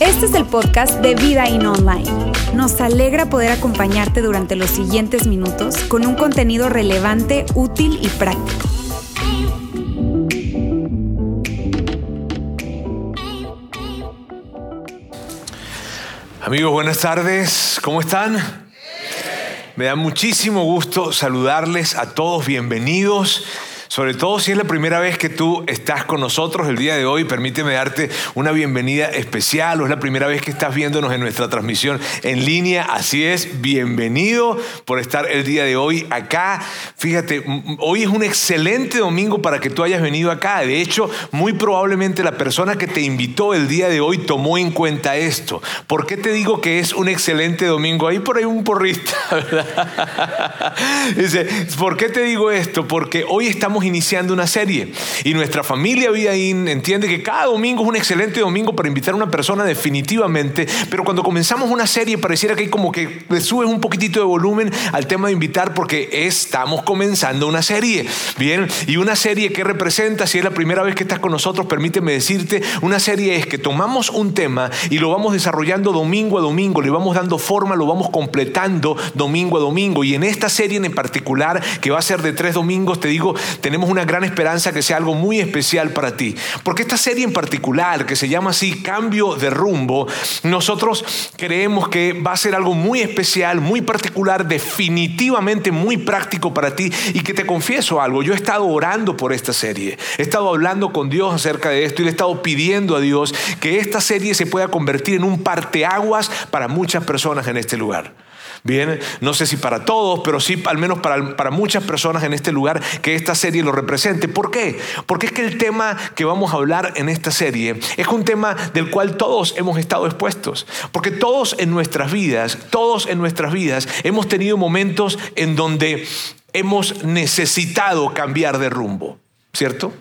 Este es el podcast de Vida In Online. Nos alegra poder acompañarte durante los siguientes minutos con un contenido relevante, útil y práctico. Amigos, buenas tardes. ¿Cómo están? Me da muchísimo gusto saludarles a todos. Bienvenidos. Sobre todo si es la primera vez que tú estás con nosotros el día de hoy, permíteme darte una bienvenida especial o es la primera vez que estás viéndonos en nuestra transmisión en línea. Así es, bienvenido por estar el día de hoy acá. Fíjate, hoy es un excelente domingo para que tú hayas venido acá. De hecho, muy probablemente la persona que te invitó el día de hoy tomó en cuenta esto. ¿Por qué te digo que es un excelente domingo? Ahí por ahí un porrista, ¿verdad? Dice, ¿por qué te digo esto? Porque hoy estamos iniciando una serie y nuestra familia Vidaín entiende que cada domingo es un excelente domingo para invitar a una persona definitivamente, pero cuando comenzamos una serie pareciera que hay como que subes un poquitito de volumen al tema de invitar porque estamos comenzando una serie. Bien, y una serie que representa, si es la primera vez que estás con nosotros, permíteme decirte, una serie es que tomamos un tema y lo vamos desarrollando domingo a domingo, le vamos dando forma, lo vamos completando domingo a domingo. Y en esta serie en particular, que va a ser de tres domingos, te digo, tenemos una gran esperanza que sea algo muy especial para ti. Porque esta serie en particular, que se llama así Cambio de Rumbo, nosotros creemos que va a ser algo muy especial, muy particular, definitivamente muy práctico para ti. Y que te confieso algo, yo he estado orando por esta serie, he estado hablando con Dios acerca de esto y le he estado pidiendo a Dios que esta serie se pueda convertir en un parteaguas para muchas personas en este lugar. Bien, no sé si para todos, pero sí al menos para, para, muchas personas en este lugar que esta serie lo represente. ¿Por qué? Porque es que el tema que vamos a hablar en esta serie es un tema del cual todos hemos estado expuestos. Porque todos en nuestras vidas, todos en nuestras vidas hemos tenido momentos en donde hemos necesitado cambiar de rumbo, ¿cierto?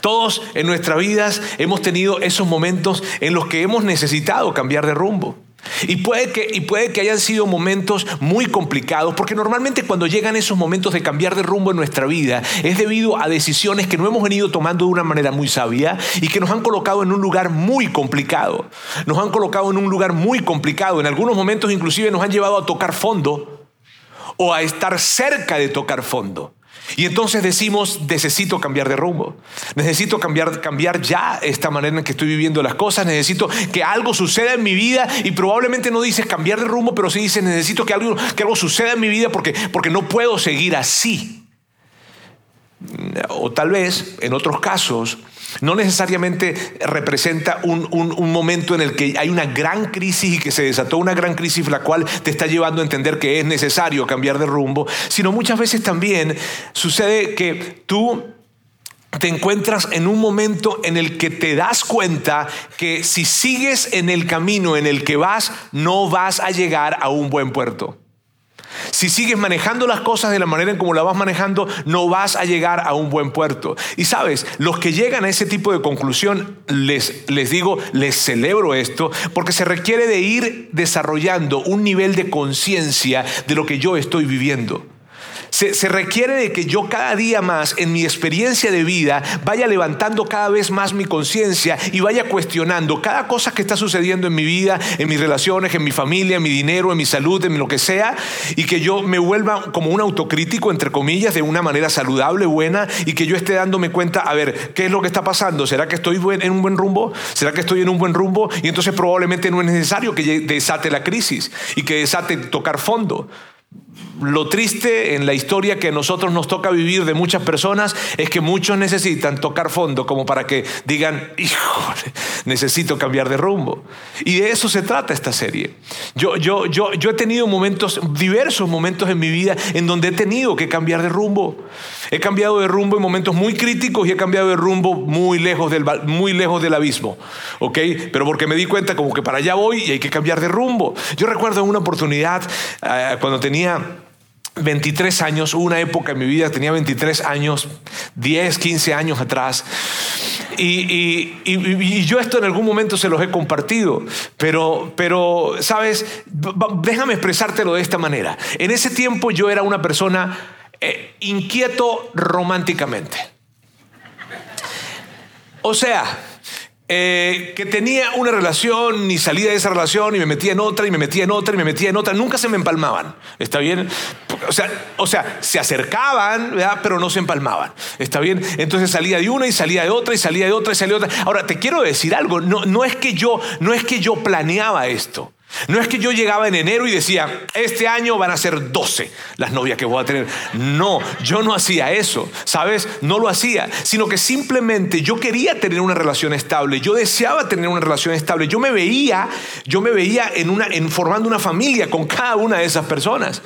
Todos en nuestras vidas hemos tenido esos momentos en los que hemos necesitado cambiar de rumbo. Y puede, que, y puede que hayan sido momentos muy complicados, porque normalmente cuando llegan esos momentos de cambiar de rumbo en nuestra vida es debido a decisiones que no hemos venido tomando de una manera muy sabia y que nos han colocado en un lugar muy complicado. Nos han colocado en un lugar muy complicado. En algunos momentos inclusive nos han llevado a tocar fondo o a estar cerca de tocar fondo. Y entonces decimos, necesito cambiar de rumbo, necesito cambiar, cambiar ya esta manera en que estoy viviendo las cosas, necesito que algo suceda en mi vida y probablemente no dices cambiar de rumbo, pero sí dices, necesito que algo, que algo suceda en mi vida porque, porque no puedo seguir así. O tal vez, en otros casos, no necesariamente representa un, momento en el que hay una gran crisis y que se desató una gran crisis la cual te está llevando a entender que es necesario cambiar de rumbo, sino muchas veces también sucede que tú te encuentras en un momento en el que te das cuenta que si sigues en el camino en el que vas, no vas a llegar a un buen puerto. Si sigues manejando las cosas de la manera en como la vas manejando, no vas a llegar a un buen puerto. Y sabes, los que llegan a ese tipo de conclusión, les, les digo, les celebro esto, porque se requiere de ir desarrollando un nivel de conciencia de lo que yo estoy viviendo. Se, requiere de que yo cada día más en mi experiencia de vida vaya levantando cada vez más mi conciencia y vaya cuestionando cada cosa que está sucediendo en mi vida, en mis relaciones, en mi familia, en mi dinero, en mi salud, en lo que sea, y que yo me vuelva como un autocrítico, entre comillas, de una manera saludable, buena, y que yo esté dándome cuenta, a ver, ¿qué es lo que está pasando? ¿Será que estoy en un buen rumbo? ¿Será que estoy en un buen rumbo? Y entonces probablemente no es necesario que desate la crisis y que desate tocar fondo. Lo triste en la historia que a nosotros nos toca vivir de muchas personas es que muchos necesitan tocar fondo como para que digan, híjole, necesito cambiar de rumbo. Y de eso se trata esta serie. Yo, yo, yo, yo he tenido momentos, diversos momentos en mi vida en donde he tenido que cambiar de rumbo. He cambiado de rumbo en momentos muy críticos y he cambiado de rumbo muy lejos del, muy lejos del abismo. ¿Ok? Pero porque me di cuenta como que para allá voy y hay que cambiar de rumbo. Yo recuerdo una oportunidad eh, cuando tenía 23 años, una época en mi vida, tenía 23 años, 10, 15 años atrás. Y, yo esto en algún momento se los he compartido, pero, pero, sabes, déjame expresártelo de esta manera. En ese tiempo yo era una persona eh, inquieto románticamente. O sea, eh, que tenía una relación y salía de esa relación y me metía en otra y me metía en otra y me metía en otra, nunca se me empalmaban. ¿Está bien? O sea, o sea se acercaban, pero no se empalmaban. ¿Está bien? Entonces salía de una y salía de otra y salía de otra y salía de otra. Ahora, te quiero decir algo, no, no, es, que yo, no es que yo planeaba esto. No es que yo llegaba en enero y decía, este año van a ser 12 las novias que voy a tener. No, yo no hacía eso, ¿sabes? No lo hacía, sino que simplemente yo quería tener una relación estable, yo deseaba tener una relación estable, yo me veía, yo me veía en una en formando una familia con cada una de esas personas.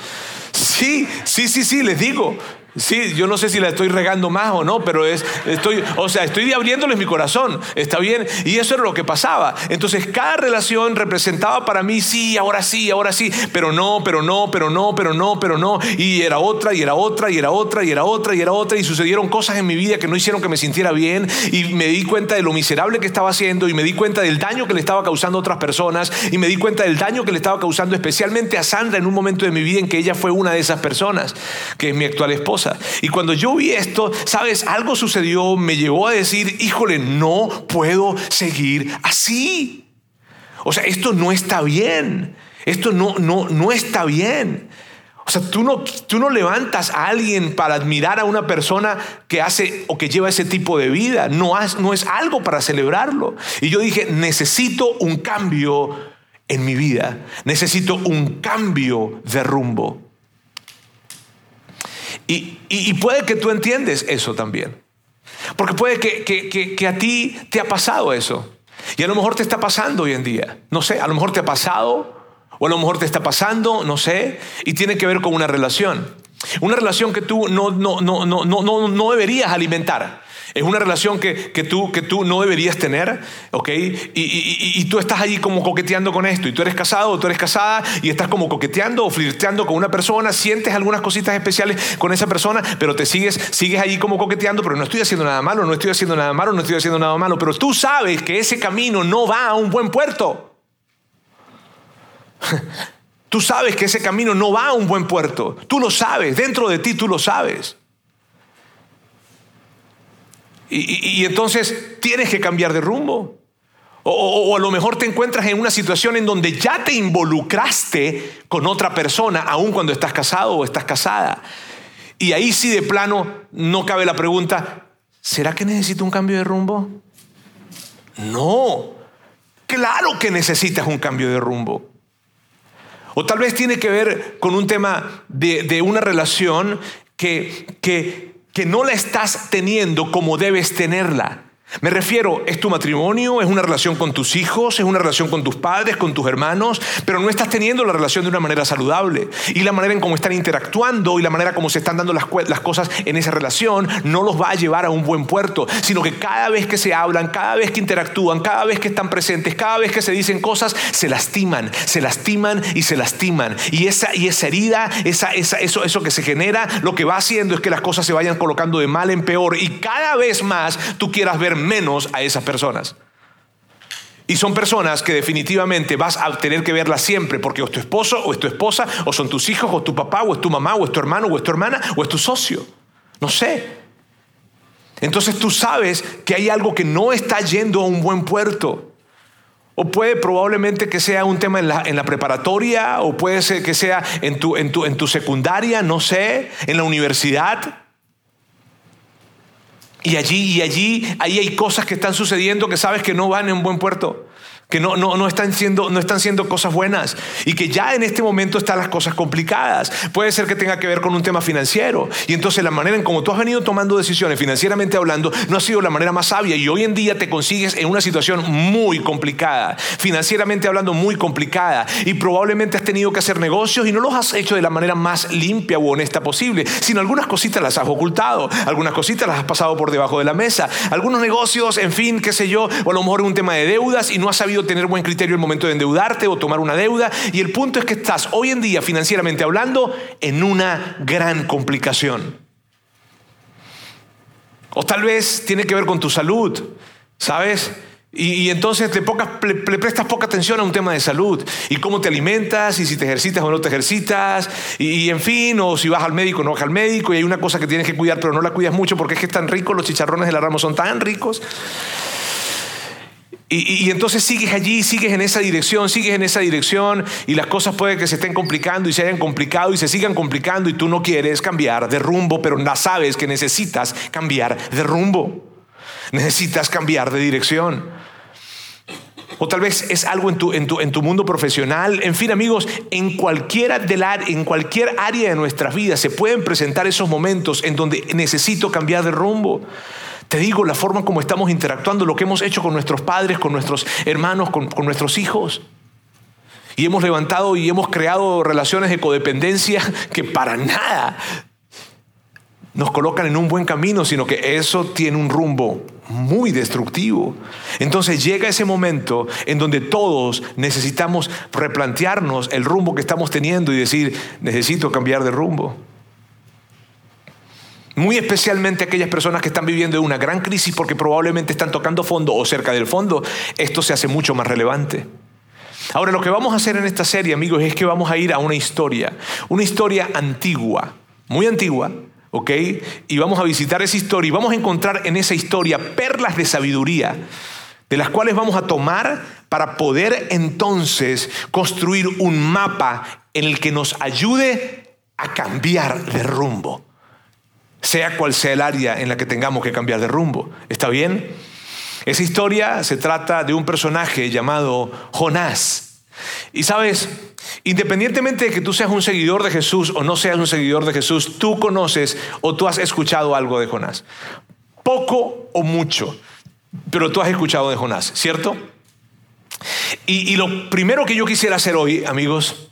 Sí, sí, sí, sí, les digo, Sí, yo no sé si la estoy regando más o no, pero es, estoy, o sea, estoy abriéndoles mi corazón, ¿está bien? Y eso era lo que pasaba. Entonces, cada relación representaba para mí, sí, ahora sí, ahora sí, pero no, pero no, pero no, pero no, pero no. Y era otra, y era otra, y era otra, y era otra, y era otra, y sucedieron cosas en mi vida que no hicieron que me sintiera bien, y me di cuenta de lo miserable que estaba haciendo, y me di cuenta del daño que le estaba causando a otras personas, y me di cuenta del daño que le estaba causando especialmente a Sandra en un momento de mi vida en que ella fue una de esas personas, que es mi actual esposa. Y cuando yo vi esto, sabes, algo sucedió, me llevó a decir, híjole, no puedo seguir así. O sea, esto no está bien. Esto no, no, no está bien. O sea, tú no, tú no levantas a alguien para admirar a una persona que hace o que lleva ese tipo de vida. No, no es algo para celebrarlo. Y yo dije, necesito un cambio en mi vida. Necesito un cambio de rumbo. Y, puede que tú entiendes eso también. Porque puede que, a ti te ha pasado eso. Y a lo mejor te está pasando hoy en día. No sé, a lo mejor te ha pasado o a lo mejor te está pasando, no sé, y tiene que ver con una relación. Una relación que tú no, no, no, no, no, no deberías alimentar. Es una relación que, tú, que tú no deberías tener, ¿ok? Y, tú estás ahí como coqueteando con esto. Y tú eres casado o tú eres casada y estás como coqueteando o flirteando con una persona, sientes algunas cositas especiales con esa persona, pero te sigues, sigues ahí como coqueteando, pero no estoy haciendo nada malo, no estoy haciendo nada malo, no estoy haciendo nada malo. Pero tú sabes que ese camino no va a un buen puerto. Tú sabes que ese camino no va a un buen puerto. Tú lo sabes, dentro de ti tú lo sabes. Y, entonces tienes que cambiar de rumbo. O, a lo mejor te encuentras en una situación en donde ya te involucraste con otra persona, aun cuando estás casado o estás casada. Y ahí sí de plano no cabe la pregunta, ¿será que necesito un cambio de rumbo? No, claro que necesitas un cambio de rumbo. O tal vez tiene que ver con un tema de, de una relación que, que, que no la estás teniendo como debes tenerla. Me refiero, es tu matrimonio, es una relación con tus hijos, es una relación con tus padres, con tus hermanos, pero no estás teniendo la relación de una manera saludable. Y la manera en cómo están interactuando y la manera como se están dando las, cosas en esa relación no los va a llevar a un buen puerto, sino que cada vez que se hablan, cada vez que interactúan, cada vez que están presentes, cada vez que se dicen cosas, se lastiman, se lastiman y se lastiman. Y esa, y esa herida, esa, eso, eso que se genera, lo que va haciendo es que las cosas se vayan colocando de mal en peor y cada vez más tú quieras ver menos a esas personas. Y son personas que definitivamente vas a tener que verlas siempre, porque es tu esposo, o es tu esposa, o son tus hijos, o tu papá, o es tu mamá, o es tu hermano, o es tu hermana, o es tu socio. No sé. Entonces tú sabes que hay algo que no está yendo a un buen puerto. O puede probablemente que sea un tema en la, en la preparatoria, o puede ser que sea en tu, en, tu, en tu secundaria, no sé, en la universidad. Y allí, y allí, ahí hay cosas que están sucediendo que sabes que no van en buen puerto que no, no, no, están siendo, no están siendo cosas buenas y que ya en este momento están las cosas complicadas. Puede ser que tenga que ver con un tema financiero. Y entonces la manera en cómo tú has venido tomando decisiones financieramente hablando no ha sido la manera más sabia. Y hoy en día te consigues en una situación muy complicada, financieramente hablando muy complicada. Y probablemente has tenido que hacer negocios y no los has hecho de la manera más limpia o honesta posible, sino algunas cositas las has ocultado, algunas cositas las has pasado por debajo de la mesa, algunos negocios, en fin, qué sé yo, o a lo mejor un tema de deudas y no has sabido tener buen criterio el momento de endeudarte o tomar una deuda. Y el punto es que estás hoy en día, financieramente hablando, en una gran complicación. O tal vez tiene que ver con tu salud, ¿sabes? Y, entonces le, prestas poca atención a un tema de salud. Y cómo te alimentas, y si te ejercitas o no te ejercitas. Y, en fin, o si vas al médico o no vas al médico. Y hay una cosa que tienes que cuidar, pero no la cuidas mucho porque es que están ricos, los chicharrones de la rama son tan ricos. Y, entonces sigues allí, sigues en esa dirección, sigues en esa dirección y las cosas pueden que se estén complicando y se hayan complicado y se sigan complicando y tú no quieres cambiar de rumbo, pero no sabes que necesitas cambiar de rumbo. Necesitas cambiar de dirección. O tal vez es algo en tu, en tu, en tu mundo profesional. En fin, amigos, en, cualquiera en cualquier área de nuestras vidas se pueden presentar esos momentos en donde necesito cambiar de rumbo. Te digo, la forma como estamos interactuando, lo que hemos hecho con nuestros padres, con nuestros hermanos, con, con nuestros hijos. Y hemos levantado y hemos creado relaciones de codependencia que para nada nos colocan en un buen camino, sino que eso tiene un rumbo muy destructivo. Entonces llega ese momento en donde todos necesitamos replantearnos el rumbo que estamos teniendo y decir, necesito cambiar de rumbo. Muy especialmente aquellas personas que están viviendo una gran crisis porque probablemente están tocando fondo o cerca del fondo, esto se hace mucho más relevante. Ahora, lo que vamos a hacer en esta serie, amigos, es que vamos a ir a una historia, una historia antigua, muy antigua, ¿ok? Y vamos a visitar esa historia y vamos a encontrar en esa historia perlas de sabiduría, de las cuales vamos a tomar para poder entonces construir un mapa en el que nos ayude a cambiar de rumbo, sea cual sea el área en la que tengamos que cambiar de rumbo. ¿Está bien? Esa historia se trata de un personaje llamado Jonás. Y sabes, Independientemente de que tú seas un seguidor de Jesús o no seas un seguidor de Jesús, tú conoces o tú has escuchado algo de Jonás. Poco o mucho, pero tú has escuchado de Jonás, ¿cierto? Y, lo primero que yo quisiera hacer hoy, amigos,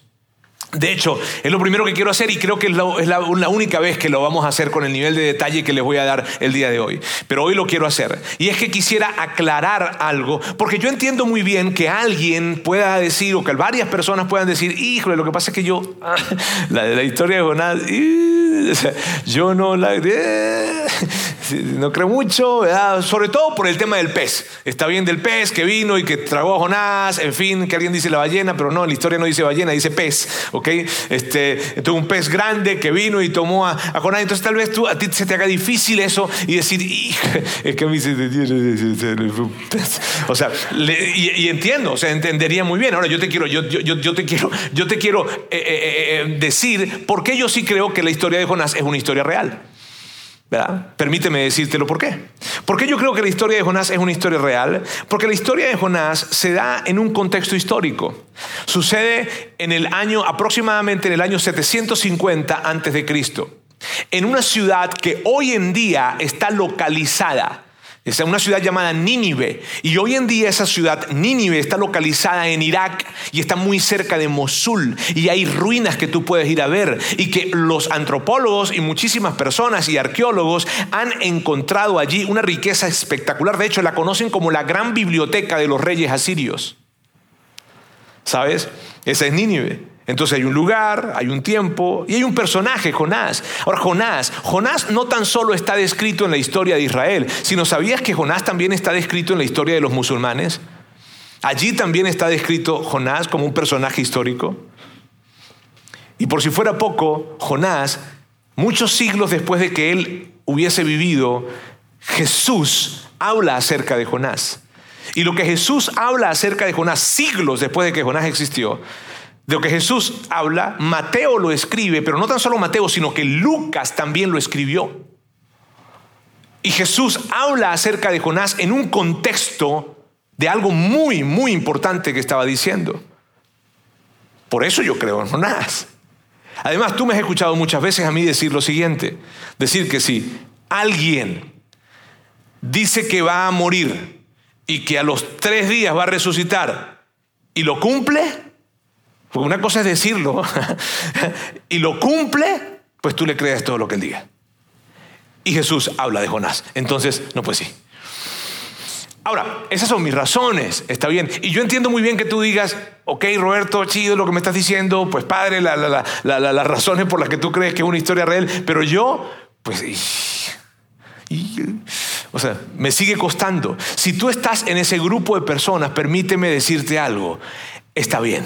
de hecho, es lo primero que quiero hacer y creo que es, la, única vez que lo vamos a hacer con el nivel de detalle que les voy a dar el día de hoy. Pero hoy lo quiero hacer. Y es que quisiera aclarar algo, porque yo entiendo muy bien que alguien pueda decir, o que varias personas puedan decir, híjole, lo que pasa es que yo, la, historia de Jonás, yo no la... no creo mucho, sobre todo por el tema del pez. Está bien del pez que vino y que tragó a Jonás, en fin, que alguien dice la ballena, pero no, la historia no dice ballena, dice pez, ¿ok? Este, un pez grande que vino y tomó a, Jonás, entonces tal vez tú, a ti se te haga difícil eso y decir, es que a mí se O sea, y, entiendo, o sea, entendería muy bien. Ahora yo te quiero, yo, yo, yo te quiero, yo te quiero eh, eh, eh, decir por qué yo sí creo que la historia de Jonás es una historia real. Permíteme decírtelo por qué. Porque yo creo que la historia de Jonás es una historia real, porque la historia de Jonás se da en un contexto histórico. Sucede en el año aproximadamente en el año 750 antes de Cristo, en una ciudad que hoy en día está localizada es una ciudad llamada Nínive. Y hoy en día esa ciudad, Nínive, está localizada en Irak y está muy cerca de Mosul. Y hay ruinas que tú puedes ir a ver. Y que los antropólogos y muchísimas personas y arqueólogos han encontrado allí una riqueza espectacular. De hecho, la conocen como la gran biblioteca de los reyes asirios. ¿Sabes? Esa es Nínive. Entonces hay un lugar, hay un tiempo y hay un personaje, Jonás. Ahora, Jonás, Jonás no tan solo está descrito en la historia de Israel, sino sabías que Jonás también está descrito en la historia de los musulmanes. Allí también está descrito Jonás como un personaje histórico. Y por si fuera poco, Jonás, muchos siglos después de que él hubiese vivido, Jesús habla acerca de Jonás. Y lo que Jesús habla acerca de Jonás siglos después de que Jonás existió, de lo que Jesús habla, Mateo lo escribe, pero no tan solo Mateo, sino que Lucas también lo escribió. Y Jesús habla acerca de Jonás en un contexto de algo muy, muy importante que estaba diciendo. Por eso yo creo en Jonás. Además, tú me has escuchado muchas veces a mí decir lo siguiente, decir que si alguien dice que va a morir y que a los tres días va a resucitar y lo cumple, porque una cosa es decirlo y lo cumple, pues tú le crees todo lo que él diga. Y Jesús habla de Jonás. Entonces, no, pues sí. Ahora, esas son mis razones, está bien. Y yo entiendo muy bien que tú digas, ok, Roberto, chido lo que me estás diciendo, pues padre, las razones por las que tú crees que es una historia real, pero yo, pues, O sea, me sigue costando. Si tú estás en ese grupo de personas, permíteme decirte algo. Está bien.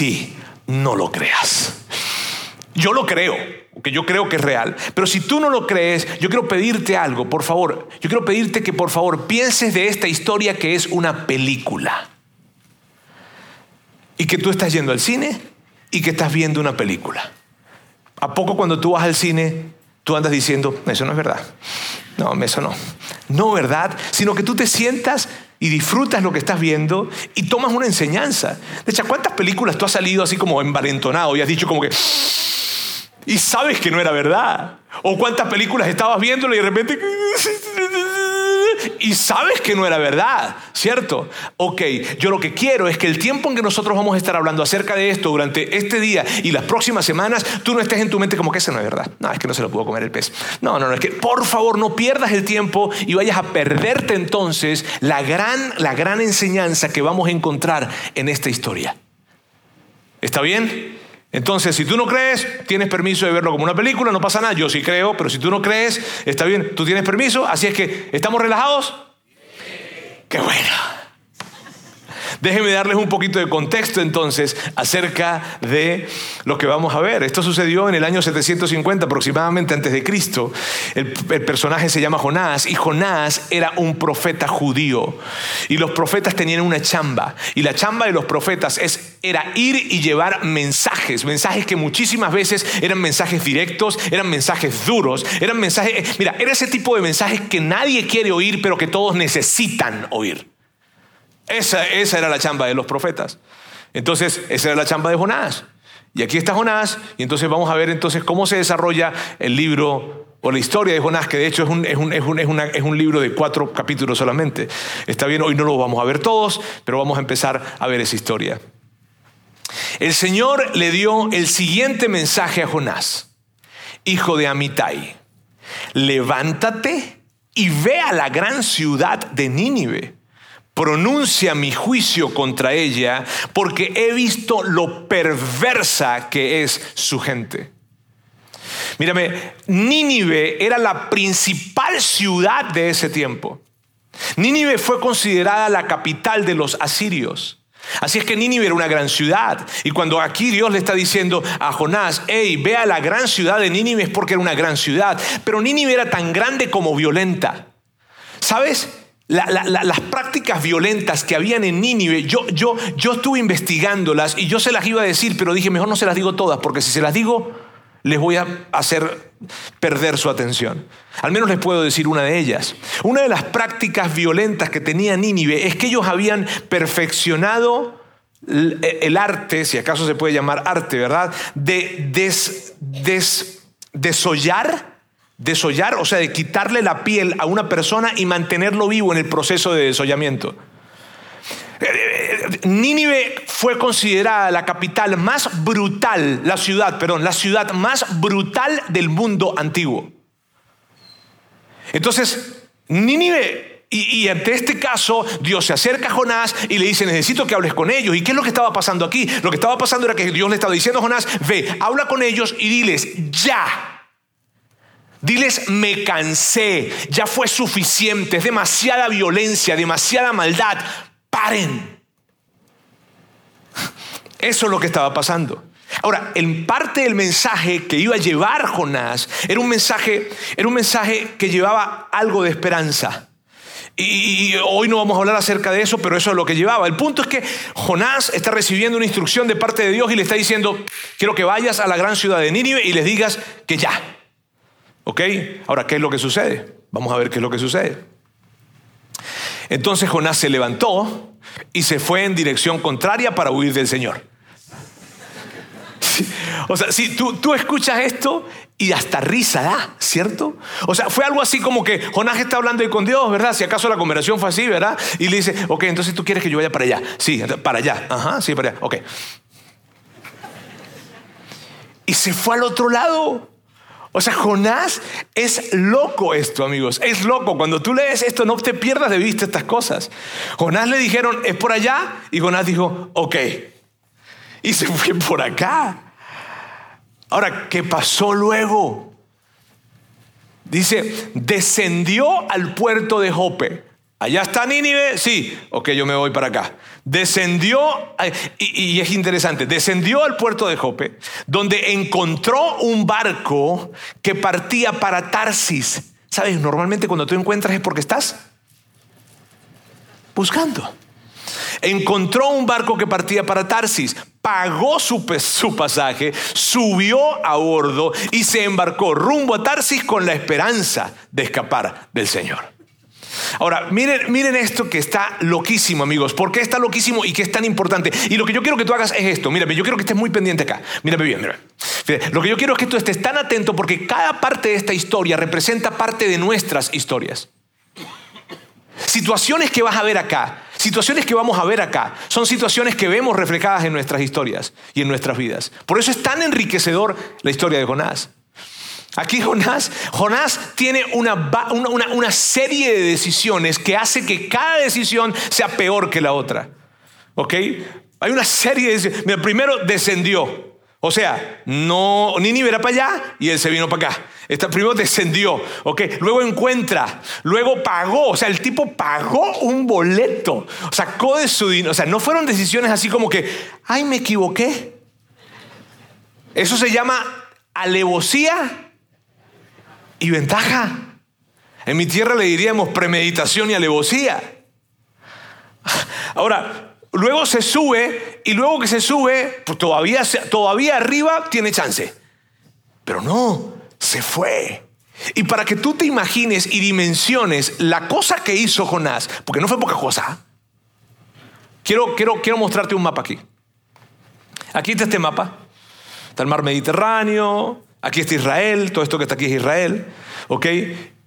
Sí, no lo creas. Yo lo creo, porque yo creo que es real. Pero si tú no lo crees, yo quiero pedirte algo, por favor. Yo quiero pedirte que por favor pienses de esta historia que es una película. Y que tú estás yendo al cine y que estás viendo una película. ¿A poco cuando tú vas al cine, tú andas diciendo, eso no es verdad? No, eso no. No, ¿verdad? Sino que tú te sientas y disfrutas lo que estás viendo y tomas una enseñanza. De hecho, ¿cuántas películas tú has salido así como envalentonado y has dicho como que... Y sabes que no era verdad. O cuántas películas estabas viéndolo y de repente y sabes que no era verdad, ¿cierto? Ok, yo lo que quiero es que el tiempo en que nosotros vamos a estar hablando acerca de esto durante este día y las próximas semanas, tú no estés en tu mente como que eso no es verdad. No, es que no se lo pudo comer el pez. No, no, no, es que por favor no pierdas el tiempo y vayas a perderte entonces la gran, la gran enseñanza que vamos a encontrar en esta historia. ¿Está bien? Entonces, si tú no crees, tienes permiso de verlo como una película, no pasa nada. Yo sí creo, pero si tú no crees, está bien, tú tienes permiso. Así es que, ¿estamos relajados? Qué bueno. Déjenme darles un poquito de contexto entonces acerca de lo que vamos a ver. Esto sucedió en el año 750 aproximadamente antes de Cristo. El, personaje se llama Jonás y Jonás era un profeta judío. Y los profetas tenían una chamba. Y la chamba de los profetas es, era ir y llevar mensajes. Mensajes que muchísimas veces eran mensajes directos, eran mensajes duros, eran mensajes... Eh, mira, era ese tipo de mensajes que nadie quiere oír, pero que todos necesitan oír. Esa, era la chamba de los profetas. Entonces, esa era la chamba de Jonás. Y aquí está Jonás, y entonces vamos a ver entonces cómo se desarrolla el libro o la historia de Jonás, que de hecho es un, es un, libro de cuatro capítulos solamente. Está bien, hoy no lo vamos a ver todos, pero vamos a empezar a ver esa historia. El Señor le dio el siguiente mensaje a Jonás, hijo de Amitai. Levántate y ve a la gran ciudad de Nínive pronuncia mi juicio contra ella porque he visto lo perversa que es su gente. Mírame, Nínive era la principal ciudad de ese tiempo. Nínive fue considerada la capital de los asirios. Así es que Nínive era una gran ciudad. Y cuando aquí Dios le está diciendo a Jonás, hey, ve a la gran ciudad de Nínive es porque era una gran ciudad. Pero Nínive era tan grande como violenta. ¿Sabes? Las prácticas violentas que habían en Nínive, yo, yo, yo estuve investigándolas y yo se las iba a decir, pero dije, mejor no se las digo todas, porque si se las digo, les voy a hacer perder su atención. Al menos les puedo decir una de ellas. Una de las prácticas violentas que tenía Nínive es que ellos habían perfeccionado el arte, si acaso se puede llamar arte, ¿verdad? De des, des, desollar desollar, o sea, de quitarle la piel a una persona y mantenerlo vivo en el proceso de desollamiento. Nínive fue considerada la capital más brutal, la ciudad, perdón, la ciudad más brutal del mundo antiguo. Entonces, Nínive, y, y, ante este caso, Dios se acerca a Jonás y le dice, necesito que hables con ellos. ¿Y qué es lo que estaba pasando aquí? Lo que estaba pasando era que Dios le estaba diciendo a Jonás, ve, habla con ellos y diles, ya, Diles, me cansé, ya fue suficiente, es demasiada violencia, demasiada maldad, paren. Eso es lo que estaba pasando. Ahora, en parte del mensaje que iba a llevar Jonás era un mensaje, era un mensaje que llevaba algo de esperanza. Y, hoy no vamos a hablar acerca de eso, pero eso es lo que llevaba. El punto es que Jonás está recibiendo una instrucción de parte de Dios y le está diciendo, quiero que vayas a la gran ciudad de Nínive y les digas que ya, ¿Ok? Ahora, ¿qué es lo que sucede? Vamos a ver qué es lo que sucede. Entonces Jonás se levantó y se fue en dirección contraria para huir del Señor. O sea, si tú, tú escuchas esto y hasta risa da, ¿cierto? O sea, fue algo así como que Jonás está hablando ahí con Dios, ¿verdad? Si acaso la conversación fue así, ¿verdad? Y le dice, ok, entonces tú quieres que yo vaya para allá. Sí, para allá. Ajá, sí, para allá. Ok. Y se fue al otro lado. O sea, Jonás es loco esto, amigos. Es loco. Cuando tú lees esto, no te pierdas de vista estas cosas. Jonás le dijeron, es por allá. Y Jonás dijo, ok. Y se fue por acá. Ahora, ¿qué pasó luego? Dice, descendió al puerto de Jope. Allá está Nínive, sí, ok, yo me voy para acá. Descendió, y, y, es interesante, descendió al puerto de Jope, donde encontró un barco que partía para Tarsis. ¿Sabes? Normalmente cuando tú encuentras es porque estás buscando. Encontró un barco que partía para Tarsis, pagó su, su, pasaje, subió a bordo y se embarcó rumbo a Tarsis con la esperanza de escapar del Señor. Ahora, miren, miren esto que está loquísimo, amigos. ¿Por qué está loquísimo y qué es tan importante? Y lo que yo quiero que tú hagas es esto. Mírame, yo quiero que estés muy pendiente acá. Mírame bien. Lo que yo quiero es que tú estés tan atento porque cada parte de esta historia representa parte de nuestras historias. Situaciones que vas a ver acá, situaciones que vamos a ver acá, son situaciones que vemos reflejadas en nuestras historias y en nuestras vidas. Por eso es tan enriquecedor la historia de Jonás. Aquí Jonás, Jonás tiene una, una, serie de decisiones que hace que cada decisión sea peor que la otra. ¿Ok? Hay una serie de. El primero descendió. O sea, no, Nínive era para allá y él se vino para acá. Este primero descendió, ¿ok? Luego encuentra, luego pagó, o sea, el tipo pagó un boleto, sacó de su dinero, o sea, no fueron decisiones así como que, ay, me equivoqué. Eso se llama alevosía y ventaja. En mi tierra le diríamos premeditación y alevosía. Ahora, luego se sube y luego que se sube, pues todavía, todavía arriba tiene chance. Pero no, se fue. Y para que tú te imagines y dimensiones la cosa que hizo Jonás, porque no fue poca cosa, quiero, quiero, quiero mostrarte un mapa aquí. Aquí está este mapa. Está el mar Mediterráneo, Aquí está Israel, todo esto que está aquí es Israel. ¿Ok?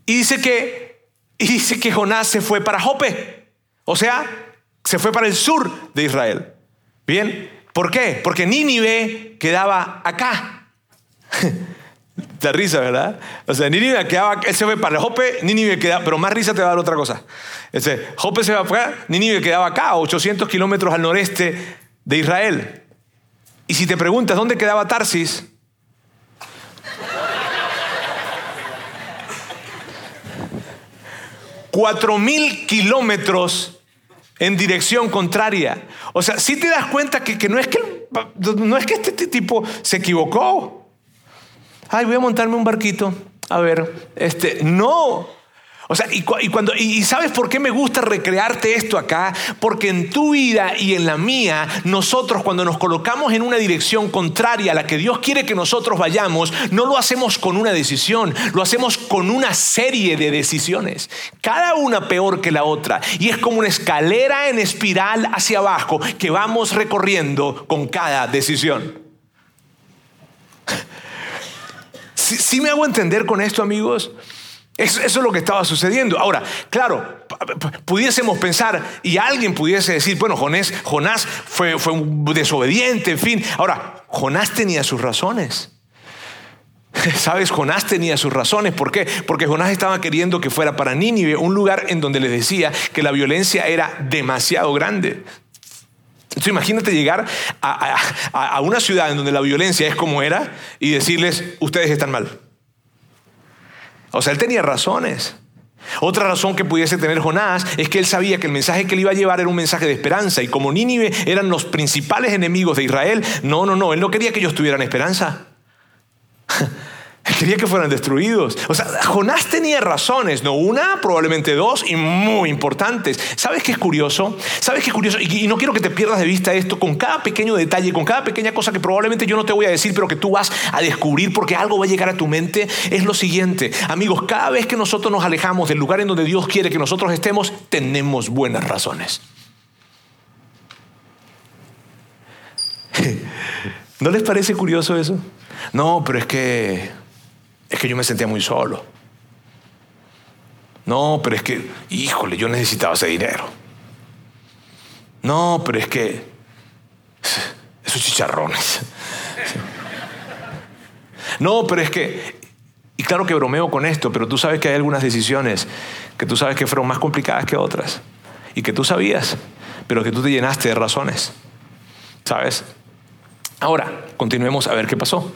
Y dice que, y dice que Jonás se fue para Jope. O sea, se fue para el sur de Israel. Bien, ¿por qué? Porque Nínive quedaba acá. Te risa, ¿verdad? O sea, Nínive quedaba, él se fue para Jope, Nínive quedaba, pero más risa te va a dar otra cosa. Este, Jope se va para acá, Nínive quedaba acá, a 800 kilómetros al noreste de Israel. Y si te preguntas dónde quedaba Tarsis, cuatro mil kilómetros en dirección contraria. O sea, si te das cuenta que, que, no, es que no es que este tipo se equivocó. Ay, voy a montarme un barquito. A ver, este, no. O sea, y, cuando, y, sabes por qué me gusta recrearte esto acá? Porque en tu vida y en la mía, nosotros cuando nos colocamos en una dirección contraria a la que Dios quiere que nosotros vayamos, no lo hacemos con una decisión, lo hacemos con una serie de decisiones, cada una peor que la otra. Y es como una escalera en espiral hacia abajo que vamos recorriendo con cada decisión. Si me hago entender con esto, amigos? Eso, es lo que estaba sucediendo. Ahora, claro, pudiésemos pensar y alguien pudiese decir, bueno, Jonás, Jonás fue, un desobediente, en fin. Ahora, Jonás tenía sus razones. ¿Sabes? Jonás tenía sus razones. ¿Por qué? Porque Jonás estaba queriendo que fuera para Nínive, un lugar en donde les decía que la violencia era demasiado grande. Entonces imagínate llegar a, a una ciudad en donde la violencia es como era y decirles, ustedes están mal. O sea, él tenía razones. Otra razón que pudiese tener Jonás es que él sabía que el mensaje que él iba a llevar era un mensaje de esperanza y como Nínive eran los principales enemigos de Israel, no, no, no, él no quería que ellos tuvieran esperanza. Quería que fueran destruidos. O sea, Jonás tenía razones, no una, probablemente dos, y muy importantes. ¿Sabes qué es curioso? ¿Sabes qué es curioso? Y, no quiero que te pierdas de vista esto con cada pequeño detalle, con cada pequeña cosa que probablemente yo no te voy a decir, pero que tú vas a descubrir porque algo va a llegar a tu mente. Es lo siguiente, amigos, cada vez que nosotros nos alejamos del lugar en donde Dios quiere que nosotros estemos, tenemos buenas razones. ¿No les parece curioso eso? No, pero es que es que yo me sentía muy solo. No, pero es que, híjole, yo necesitaba ese dinero. No, pero es que esos chicharrones. No, pero es que, y claro que bromeo con esto, pero tú sabes que hay algunas decisiones que tú sabes que fueron más complicadas que otras y que tú sabías, pero que tú te llenaste de razones. ¿Sabes? Ahora, continuemos a ver qué pasó.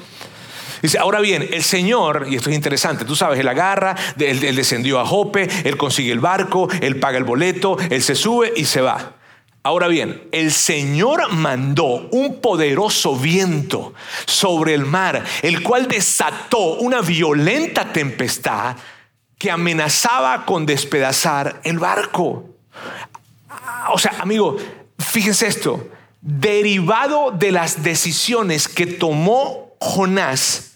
Dice, ahora bien, el Señor, y esto es interesante, tú sabes, él agarra, él, descendió a Jope, él consigue el barco, él paga el boleto, él se sube y se va. Ahora bien, el Señor mandó un poderoso viento sobre el mar, el cual desató una violenta tempestad que amenazaba con despedazar el barco. O sea, amigo, fíjense esto, derivado de las decisiones que tomó Jonás,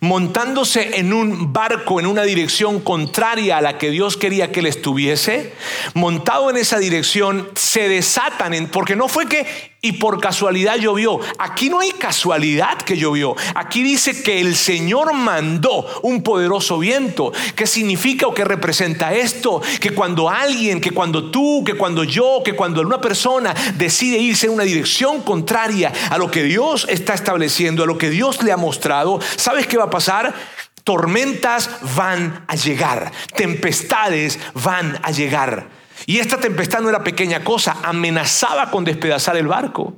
montándose en un barco en una dirección contraria a la que Dios quería que él estuviese, montado en esa dirección, se desatan, en, porque no fue que y por casualidad llovió. Aquí no hay casualidad que llovió. Aquí dice que el Señor mandó un poderoso viento. ¿Qué significa o qué representa esto? Que cuando alguien, que cuando tú, que cuando yo, que cuando una persona decide irse en una dirección contraria a lo que Dios está estableciendo, a lo que Dios le ha mostrado, ¿sabes qué va a pasar? Tormentas van a llegar, tempestades van a llegar. Y esta tempestad no era pequeña cosa, amenazaba con despedazar el barco.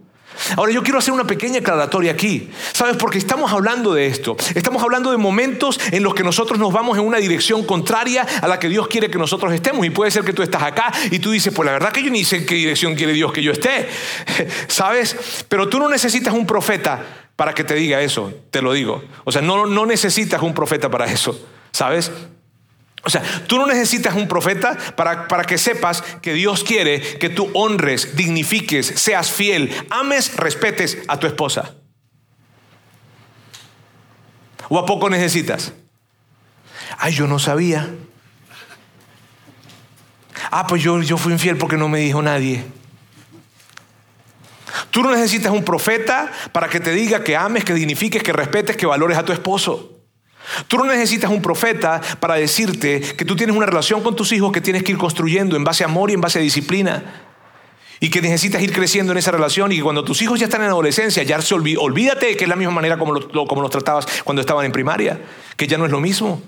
Ahora yo quiero hacer una pequeña aclaratoria aquí. ¿Sabes? Porque estamos hablando de esto. Estamos hablando de momentos en los que nosotros nos vamos en una dirección contraria a la que Dios quiere que nosotros estemos. Y puede ser que tú estás acá y tú dices, pues la verdad que yo ni sé en qué dirección quiere Dios que yo esté. ¿Sabes? Pero tú no necesitas un profeta para que te diga eso, te lo digo. O sea, no, no necesitas un profeta para eso. ¿Sabes? O sea, tú no necesitas un profeta para, para, que sepas que Dios quiere que tú honres, dignifiques, seas fiel, ames, respetes a tu esposa. ¿O a poco necesitas? Ay, yo no sabía. Ah, pues yo, yo fui infiel porque no me dijo nadie. Tú no necesitas un profeta para que te diga que ames, que dignifiques, que respetes, que valores a tu esposo. Tú no necesitas un profeta para decirte que tú tienes una relación con tus hijos que tienes que ir construyendo en base a amor y en base a disciplina. Y que necesitas ir creciendo en esa relación y que cuando tus hijos ya están en adolescencia, ya se olvídate que es la misma manera como, como los tratabas cuando estaban en primaria, que ya no es lo mismo.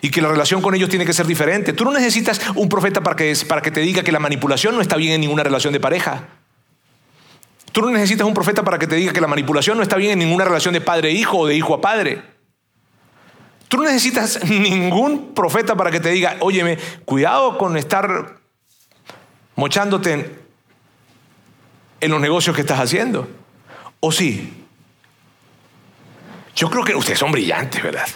Y que la relación con ellos tiene que ser diferente. Tú no necesitas un profeta para que, para que te diga que la manipulación no está bien en ninguna relación de pareja. Tú no necesitas un profeta para que te diga que la manipulación no está bien en ninguna relación de padre-hijo o de hijo a padre. Tú no necesitas ningún profeta para que te diga, óyeme, cuidado con estar mochándote en, los negocios que estás haciendo. ¿O sí? Yo creo que ustedes son brillantes, ¿verdad?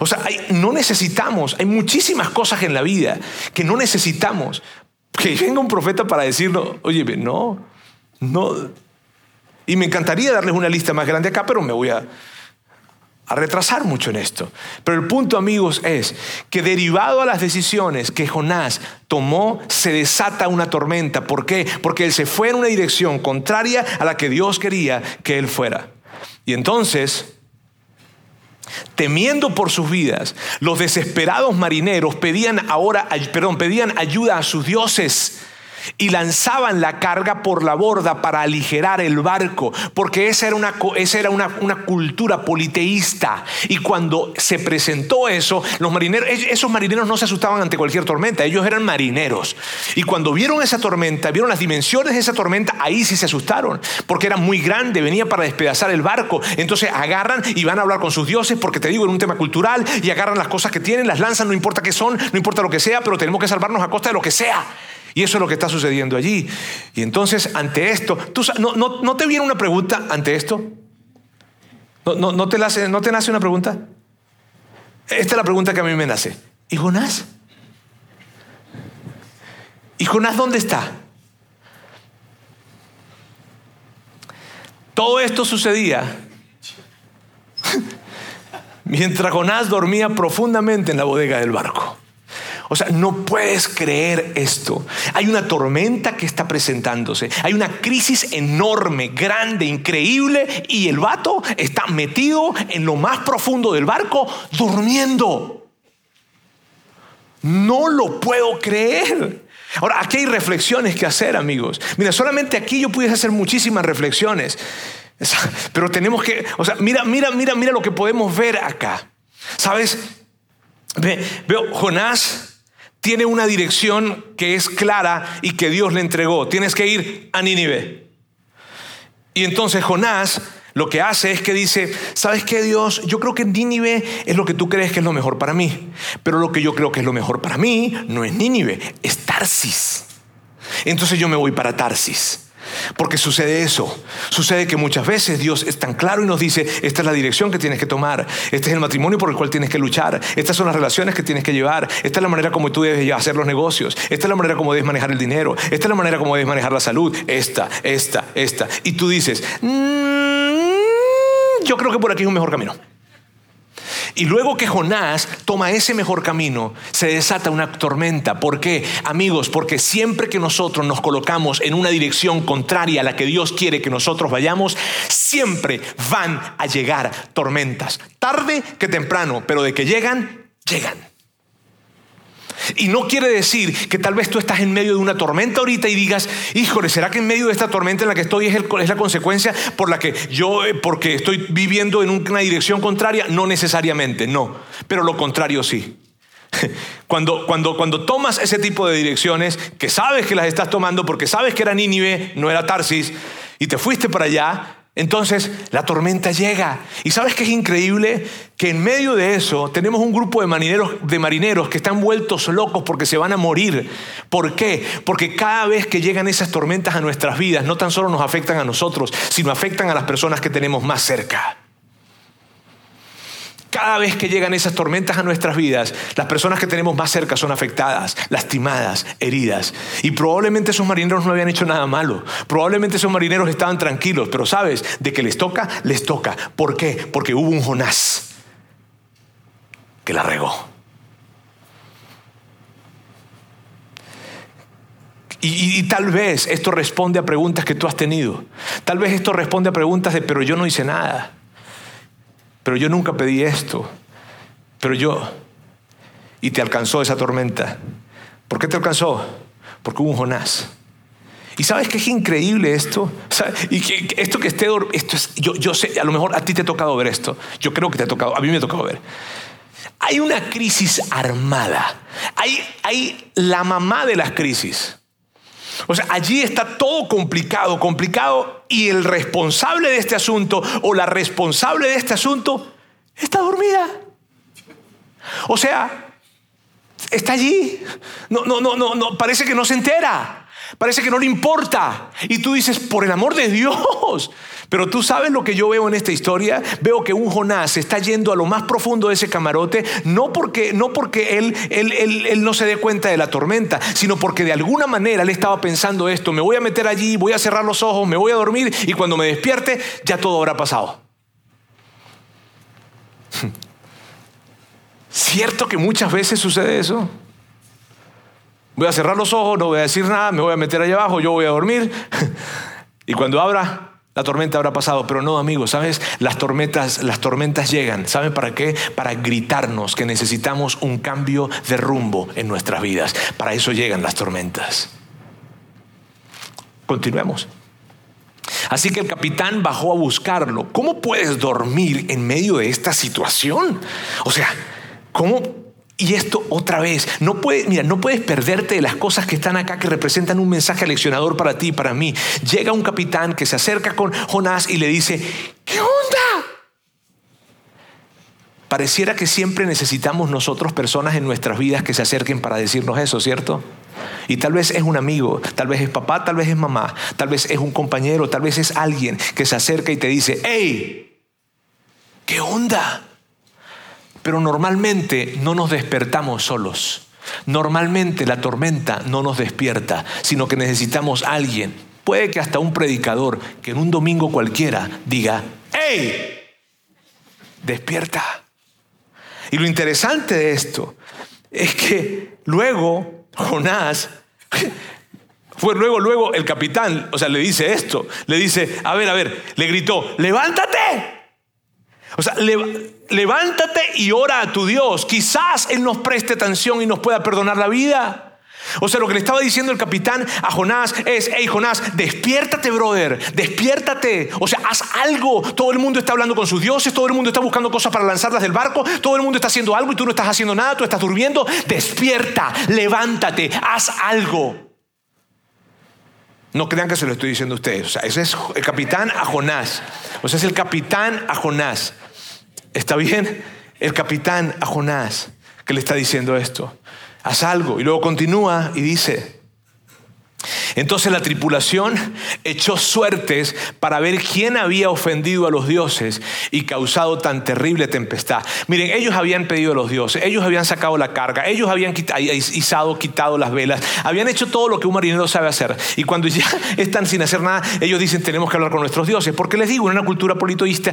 O sea, no necesitamos, hay muchísimas cosas en la vida que no necesitamos que venga un profeta para decirlo, oye, no, no. Y me encantaría darles una lista más grande acá, pero me voy a, a retrasar mucho en esto. Pero el punto, amigos, es que derivado a las decisiones que Jonás tomó, se desata una tormenta. ¿Por qué? Porque él se fue en una dirección contraria a la que Dios quería que él fuera. Y entonces, temiendo por sus vidas, los desesperados marineros pedían ahora, perdón, pedían ayuda a sus dioses y lanzaban la carga por la borda para aligerar el barco, porque esa era, una, esa era una, una, cultura politeísta. Y cuando se presentó eso, los marineros, esos marineros no se asustaban ante cualquier tormenta, ellos eran marineros. Y cuando vieron esa tormenta, vieron las dimensiones de esa tormenta, ahí sí se asustaron, porque era muy grande, venía para despedazar el barco. Entonces agarran y van a hablar con sus dioses, porque te digo, en un tema cultural, y agarran las cosas que tienen, las lanzan, no importa qué son, no importa lo que sea, pero tenemos que salvarnos a costa de lo que sea. Y eso es lo que está sucediendo allí. Y entonces, ante esto, ¿tú, no, te viene una pregunta ante esto? ¿No, no, te nace, ¿No te nace una pregunta? Esta es la pregunta que a mí me nace. ¿Y Jonás? ¿Y Jonás dónde está? Todo esto sucedía mientras Jonás dormía profundamente en la bodega del barco. O sea, no puedes creer esto. Hay una tormenta que está presentándose. Hay una crisis enorme, grande, increíble. Y el vato está metido en lo más profundo del barco, durmiendo. No lo puedo creer. Ahora, aquí hay reflexiones que hacer, amigos. Mira, solamente aquí yo pudiese hacer muchísimas reflexiones. Pero tenemos que, o sea, mira, mira, mira, mira lo que podemos ver acá. ¿Sabes? veo Jonás tiene una dirección que es clara y que Dios le entregó. Tienes que ir a Nínive. Y entonces Jonás lo que hace es que dice, ¿sabes qué Dios? Yo creo que Nínive es lo que tú crees que es lo mejor para mí, pero lo que yo creo que es lo mejor para mí no es Nínive, es Tarsis. Entonces yo me voy para Tarsis. Porque sucede eso. Sucede que muchas veces Dios es tan claro y nos dice, esta es la dirección que tienes que tomar, este es el matrimonio por el cual tienes que luchar, estas son las relaciones que tienes que llevar, esta es la manera como tú debes hacer los negocios, esta es la manera como debes manejar el dinero, esta es la manera como debes manejar la salud, esta, esta, esta. Y tú dices, mm, yo creo que por aquí es un mejor camino. Y luego que Jonás toma ese mejor camino, se desata una tormenta. ¿Por qué? Amigos, porque siempre que nosotros nos colocamos en una dirección contraria a la que Dios quiere que nosotros vayamos, siempre van a llegar tormentas. Tarde que temprano, pero de que llegan, llegan. Y no quiere decir que tal vez tú estás en medio de una tormenta ahorita y digas, híjole, ¿será que en medio de esta tormenta en la que estoy es, la consecuencia por la que yo, eh, porque estoy viviendo en una dirección contraria? No necesariamente, no. Pero lo contrario sí. Cuando, cuando, cuando tomas ese tipo de direcciones, que sabes que las estás tomando porque sabes que era Nínive, no era Tarsis, y te fuiste para allá, entonces la tormenta llega. ¿Y sabes qué es increíble? Que en medio de eso tenemos un grupo de marineros, de marineros que están vueltos locos porque se van a morir. ¿Por qué? Porque cada vez que llegan esas tormentas a nuestras vidas, no tan solo nos afectan a nosotros, sino afectan a las personas que tenemos más cerca. Cada vez que llegan esas tormentas a nuestras vidas, las personas que tenemos más cerca son afectadas, lastimadas, heridas. Y probablemente esos marineros no habían hecho nada malo. Probablemente esos marineros estaban tranquilos. Pero sabes, de que les toca, les toca. ¿Por qué? Porque hubo un Jonás que la regó. Y, y, tal vez esto responde a preguntas que tú has tenido. Tal vez esto responde a preguntas de, pero yo no hice nada. Pero yo nunca pedí esto. Pero yo... Y te alcanzó esa tormenta. ¿Por qué te alcanzó? Porque hubo un Jonás. ¿Y sabes qué es increíble esto? Y que, esto que esté... Esto es, yo, yo sé, a lo mejor a ti te ha tocado ver esto. Yo creo que te ha tocado, a mí me ha tocado ver. Hay una crisis armada. Hay, hay la mamá de las crisis. O sea, allí está todo complicado, complicado, y el responsable de este asunto o la responsable de este asunto está dormida. O sea, está allí. No, no, no, no, no, parece que no se entera. Parece que no le importa. Y tú dices, por el amor de Dios. Pero tú sabes lo que yo veo en esta historia. Veo que un Jonás está yendo a lo más profundo de ese camarote, no porque, no porque él, él, él, no se dé cuenta de la tormenta, sino porque de alguna manera él estaba pensando esto, me voy a meter allí, voy a cerrar los ojos, me voy a dormir y cuando me despierte ya todo habrá pasado. ¿Cierto que muchas veces sucede eso? Voy a cerrar los ojos, no voy a decir nada, me voy a meter allá abajo, yo voy a dormir. y cuando abra, la tormenta habrá pasado, pero no, amigos, ¿sabes? Las tormentas, las tormentas llegan. ¿Saben para qué? Para gritarnos que necesitamos un cambio de rumbo en nuestras vidas. Para eso llegan las tormentas. Continuemos. Así que el capitán bajó a buscarlo. ¿Cómo puedes dormir en medio de esta situación? O sea, ¿cómo y esto otra vez, no puedes, mira, no puedes perderte de las cosas que están acá que representan un mensaje leccionador para ti para mí. Llega un capitán que se acerca con Jonás y le dice, ¿qué onda? Pareciera que siempre necesitamos nosotros personas en nuestras vidas que se acerquen para decirnos eso, ¿cierto? Y tal vez es un amigo, tal vez es papá, tal vez es mamá, tal vez es un compañero, tal vez es alguien que se acerca y te dice, hey, ¿qué onda? Pero normalmente no nos despertamos solos. Normalmente la tormenta no nos despierta, sino que necesitamos a alguien, puede que hasta un predicador, que en un domingo cualquiera diga, ¡Hey! Despierta. Y lo interesante de esto es que luego Jonás fue luego, luego el capitán, o sea, le dice esto, le dice, a ver, a ver, le gritó, levántate. O sea, levántate y ora a tu Dios. Quizás Él nos preste atención y nos pueda perdonar la vida. O sea, lo que le estaba diciendo el capitán a Jonás es, hey Jonás, despiértate, brother, despiértate. O sea, haz algo. Todo el mundo está hablando con sus dioses, todo el mundo está buscando cosas para lanzarlas del barco, todo el mundo está haciendo algo y tú no estás haciendo nada, tú estás durmiendo. Despierta, levántate, haz algo. No crean que se lo estoy diciendo a ustedes. O sea, ese es el capitán a Jonás. O sea, es el capitán a Jonás. ¿Está bien? El capitán a Jonás que le está diciendo esto. Haz algo. Y luego continúa y dice, entonces la tripulación echó suertes para ver quién había ofendido a los dioses y causado tan terrible tempestad. Miren, ellos habían pedido a los dioses, ellos habían sacado la carga, ellos habían izado, quitado las velas, habían hecho todo lo que un marinero sabe hacer. Y cuando ya están sin hacer nada, ellos dicen tenemos que hablar con nuestros dioses. Porque les digo, en una cultura politeísta,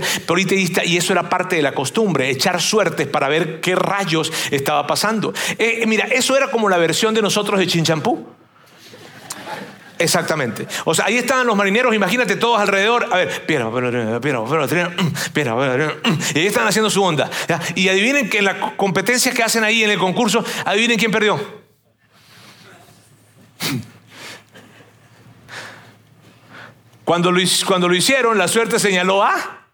y eso era parte de la costumbre, echar suertes para ver qué rayos estaba pasando. Eh, mira, eso era como la versión de nosotros de Chinchampú. Exactamente. O sea, ahí estaban los marineros, imagínate todos alrededor. A ver, piedra, piedra, piedra, piedra, Y ahí están haciendo su onda. Y adivinen que en las competencias que hacen ahí en el concurso, adivinen quién perdió. Cuando lo, cuando lo hicieron, la suerte señaló a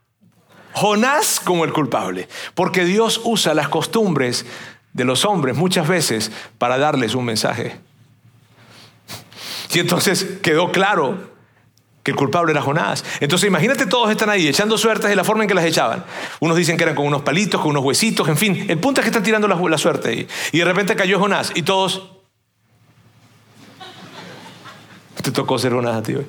Jonás como el culpable. Porque Dios usa las costumbres de los hombres muchas veces para darles un mensaje. Y entonces quedó claro que el culpable era Jonás. Entonces imagínate todos están ahí echando suertes de la forma en que las echaban. Unos dicen que eran con unos palitos, con unos huesitos, en fin. El punto es que están tirando la, suerte ahí. Y de repente cayó Jonás y todos... Te tocó ser Jonás a ti hoy.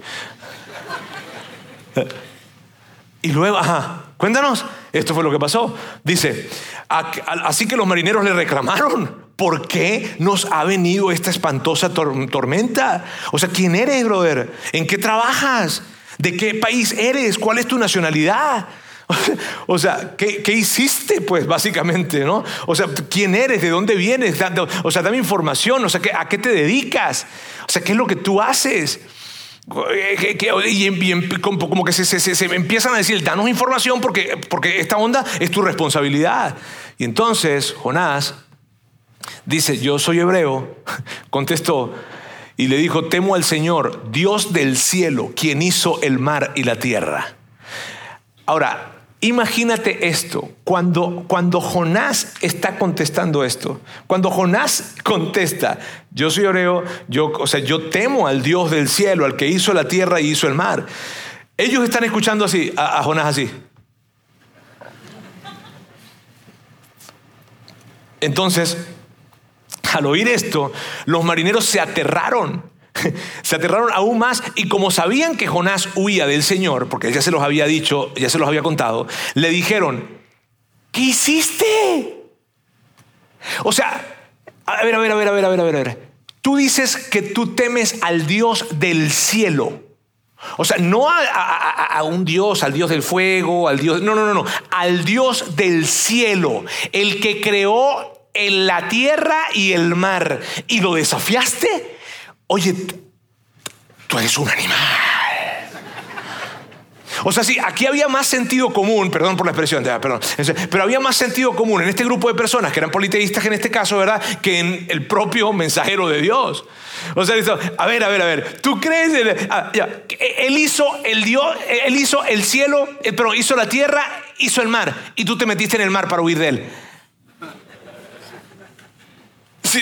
Y luego, ajá, cuéntanos, esto fue lo que pasó. Dice, así que los marineros le reclamaron. ¿Por qué nos ha venido esta espantosa tormenta? O sea, ¿quién eres, brother? ¿En qué trabajas? ¿De qué país eres? ¿Cuál es tu nacionalidad? O sea, ¿qué, hiciste? Pues básicamente, ¿no? O sea, ¿quién eres? ¿De dónde vienes? O sea, dame información. O sea, ¿a qué te dedicas? O sea, ¿qué es lo que tú haces? Y, como que se, se, empiezan a decir, danos información porque, porque esta onda es tu responsabilidad. Y entonces Jonás Dice, yo soy hebreo, contestó y le dijo, temo al Señor, Dios del cielo, quien hizo el mar y la tierra. Ahora, imagínate esto, cuando, cuando Jonás está contestando esto, cuando Jonás contesta, yo soy hebreo, yo, o sea, yo temo al Dios del cielo, al que hizo la tierra y hizo el mar. Ellos están escuchando así, a Jonás así. Entonces, al oír esto, los marineros se aterraron. Se aterraron aún más y como sabían que Jonás huía del Señor, porque ya se los había dicho, ya se los había contado, le dijeron, ¿qué hiciste? O sea, a ver, a ver, a ver, a ver, a ver, a ver. Tú dices que tú temes al Dios del cielo. O sea, no a, a, un Dios, al Dios del fuego, al Dios, no, no, no, no, al Dios del cielo, el que creó en la tierra y el mar y lo desafiaste, oye, tú eres un animal. O sea, sí, aquí había más sentido común, perdón por la expresión, perdón, pero había más sentido común en este grupo de personas que eran politeístas en este caso, ¿verdad? Que en el propio mensajero de Dios. O sea, a ver, a ver, a ver, tú crees, ah, él hizo el Dios, él hizo el cielo, eh, pero hizo la tierra, hizo el mar, y tú te metiste en el mar para huir de él.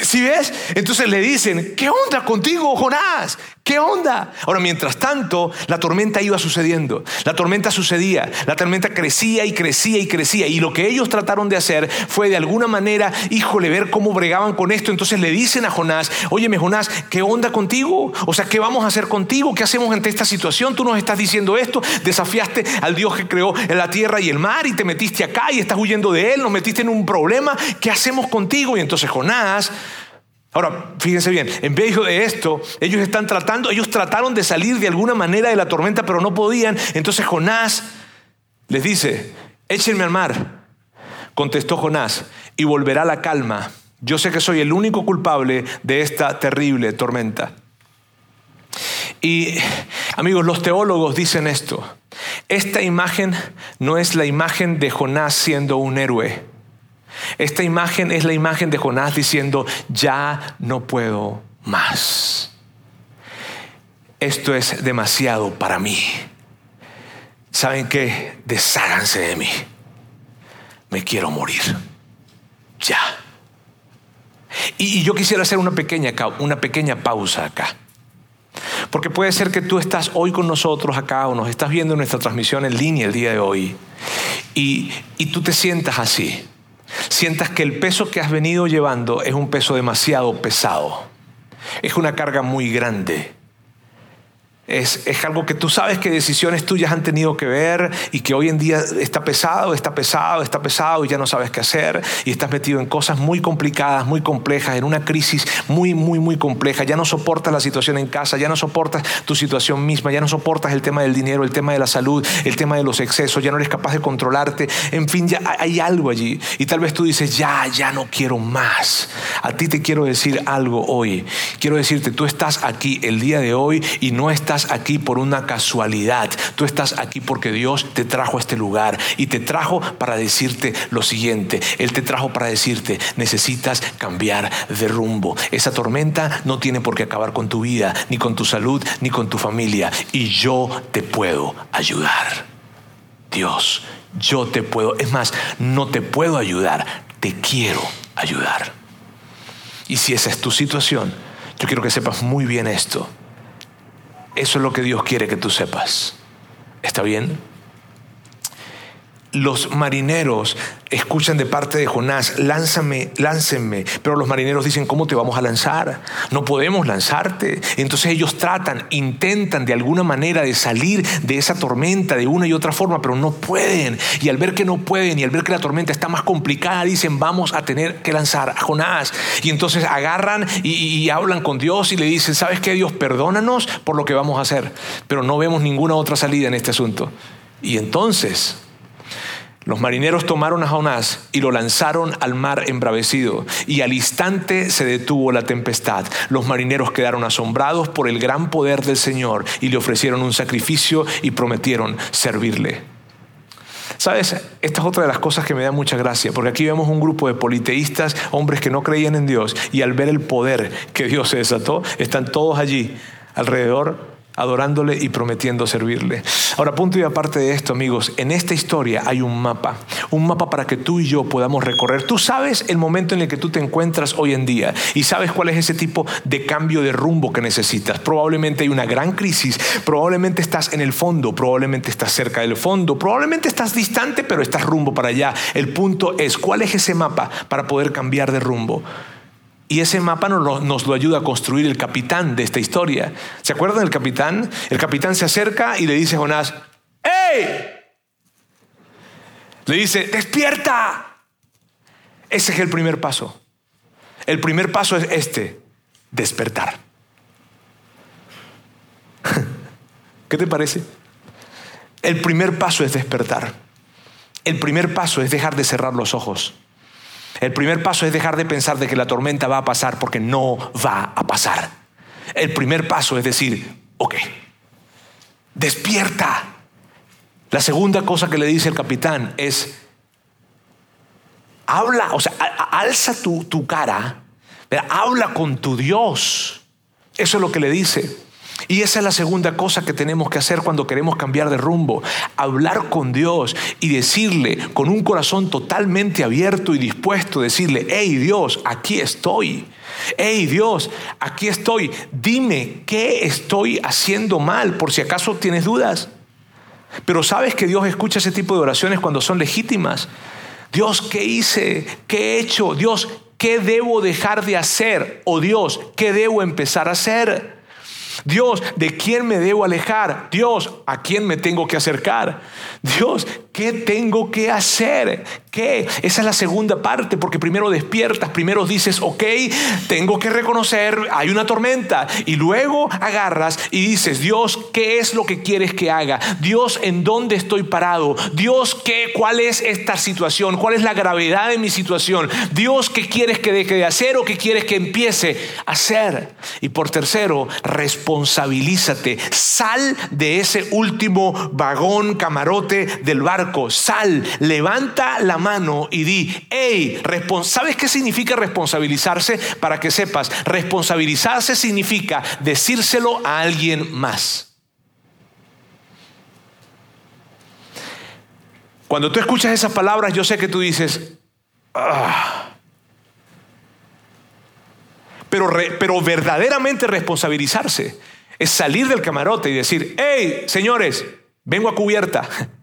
Si ves? Entonces le dicen, ¿qué onda contigo, Jonás? ¿Qué onda? Ahora, mientras tanto, la tormenta iba sucediendo. La tormenta sucedía. La tormenta crecía y crecía y crecía. Y lo que ellos trataron de hacer fue de alguna manera, híjole, ver cómo bregaban con esto. Entonces le dicen a Jonás, óyeme Jonás, ¿qué onda contigo? O sea, ¿qué vamos a hacer contigo? ¿Qué hacemos ante esta situación? Tú nos estás diciendo esto. Desafiaste al Dios que creó la tierra y el mar y te metiste acá y estás huyendo de él. Nos metiste en un problema. ¿Qué hacemos contigo? Y entonces Jonás Ahora, fíjense bien, en vez de esto, ellos están tratando, ellos trataron de salir de alguna manera de la tormenta, pero no podían. Entonces Jonás les dice, échenme al mar. Contestó Jonás, y volverá la calma. Yo sé que soy el único culpable de esta terrible tormenta. Y amigos, los teólogos dicen esto. Esta imagen no es la imagen de Jonás siendo un héroe. Esta imagen es la imagen de Jonás diciendo, ya no puedo más. Esto es demasiado para mí. ¿Saben qué? Desháganse de mí. Me quiero morir. Ya. Y, yo quisiera hacer una pequeña, una pequeña pausa acá. Porque puede ser que tú estás hoy con nosotros acá o nos estás viendo en nuestra transmisión en línea el día de hoy y, y tú te sientas así. Sientas que el peso que has venido llevando es un peso demasiado pesado. Es una carga muy grande. Es, algo que tú sabes que decisiones tuyas han tenido que ver y que hoy en día está pesado, está pesado, está pesado y ya no sabes qué hacer y estás metido en cosas muy complicadas, muy complejas, en una crisis muy, muy, muy compleja. Ya no soportas la situación en casa, ya no soportas tu situación misma, ya no soportas el tema del dinero, el tema de la salud, el tema de los excesos, ya no eres capaz de controlarte. En fin, ya hay algo allí y tal vez tú dices, ya, ya no quiero más. A ti te quiero decir algo hoy. Quiero decirte, tú estás aquí el día de hoy y no estás aquí por una casualidad, tú estás aquí porque Dios te trajo a este lugar y te trajo para decirte lo siguiente, Él te trajo para decirte, necesitas cambiar de rumbo. Esa tormenta no tiene por qué acabar con tu vida, ni con tu salud, ni con tu familia, y yo te puedo ayudar. Dios, yo te puedo, es más, no te puedo ayudar, te quiero ayudar. Y si esa es tu situación, yo quiero que sepas muy bien esto. Eso es lo que Dios quiere que tú sepas. ¿Está bien? Los marineros escuchan de parte de Jonás, lánzame, láncenme. Pero los marineros dicen, ¿cómo te vamos a lanzar? No podemos lanzarte. Entonces ellos tratan, intentan de alguna manera de salir de esa tormenta de una y otra forma, pero no pueden. Y al ver que no pueden y al ver que la tormenta está más complicada, dicen, vamos a tener que lanzar a Jonás. Y entonces agarran y, y hablan con Dios y le dicen, ¿sabes qué Dios? Perdónanos por lo que vamos a hacer. Pero no vemos ninguna otra salida en este asunto. Y entonces los marineros tomaron a Jonás y lo lanzaron al mar embravecido, y al instante se detuvo la tempestad. Los marineros quedaron asombrados por el gran poder del Señor y le ofrecieron un sacrificio y prometieron servirle. Sabes, esta es otra de las cosas que me da mucha gracia, porque aquí vemos un grupo de politeístas, hombres que no creían en Dios, y al ver el poder que Dios se desató, están todos allí alrededor adorándole y prometiendo servirle. Ahora, punto y aparte de esto, amigos, en esta historia hay un mapa, un mapa para que tú y yo podamos recorrer. Tú sabes el momento en el que tú te encuentras hoy en día y sabes cuál es ese tipo de cambio de rumbo que necesitas. Probablemente hay una gran crisis, probablemente estás en el fondo, probablemente estás cerca del fondo, probablemente estás distante, pero estás rumbo para allá. El punto es, ¿cuál es ese mapa para poder cambiar de rumbo? Y ese mapa nos lo, ayuda a construir el capitán de esta historia. ¿Se acuerdan del capitán? El capitán se acerca y le dice a Jonás, ¡Ey! Le dice, despierta. Ese es el primer paso. El primer paso es este, despertar. ¿Qué te parece? El primer paso es despertar. El primer paso es dejar de cerrar los ojos. El primer paso es dejar de pensar de que la tormenta va a pasar porque no va a pasar. El primer paso es decir, ok, despierta. La segunda cosa que le dice el capitán es, habla, o sea, alza tu, tu cara, habla con tu Dios. Eso es lo que le dice. Y esa es la segunda cosa que tenemos que hacer cuando queremos cambiar de rumbo. Hablar con Dios y decirle con un corazón totalmente abierto y dispuesto, decirle, hey Dios, aquí estoy. Hey Dios, aquí estoy. Dime qué estoy haciendo mal por si acaso tienes dudas. Pero sabes que Dios escucha ese tipo de oraciones cuando son legítimas. Dios, ¿qué hice? ¿Qué he hecho? Dios, ¿qué debo dejar de hacer? O Dios, ¿qué debo empezar a hacer? Dios, ¿de quién me debo alejar? Dios, ¿a quién me tengo que acercar? Dios, ¿qué tengo que hacer? ¿Qué? Esa es la segunda parte, porque primero despiertas, primero dices, ok, tengo que reconocer, hay una tormenta, y luego agarras y dices, Dios, ¿qué es lo que quieres que haga? Dios, ¿en dónde estoy parado? Dios, ¿qué, ¿cuál es esta situación? ¿Cuál es la gravedad de mi situación? Dios, ¿qué quieres que deje de hacer o qué quieres que empiece a hacer? Y por tercero, responsabilízate, sal de ese último vagón, camarote, del barco, sal, levanta la mano y di, hey, ¿sabes qué significa responsabilizarse? Para que sepas, responsabilizarse significa decírselo a alguien más. Cuando tú escuchas esas palabras, yo sé que tú dices, ah". pero, pero verdaderamente responsabilizarse Es salir del camarote y decir, hey, señores, vengo a cubierta.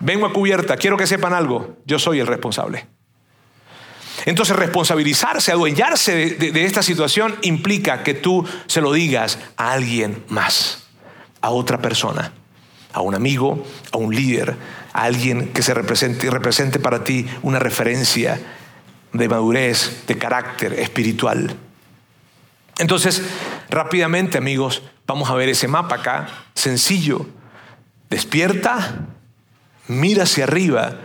Vengo a cubierta, quiero que sepan algo, yo soy el responsable. Entonces responsabilizarse, adueñarse de, esta situación implica que tú se lo digas a alguien más, a otra persona, a un amigo, a un líder, a alguien que se represente, represente para ti una referencia de madurez, de carácter espiritual. Entonces, rápidamente amigos, vamos a ver ese mapa acá, sencillo. Despierta, mira hacia arriba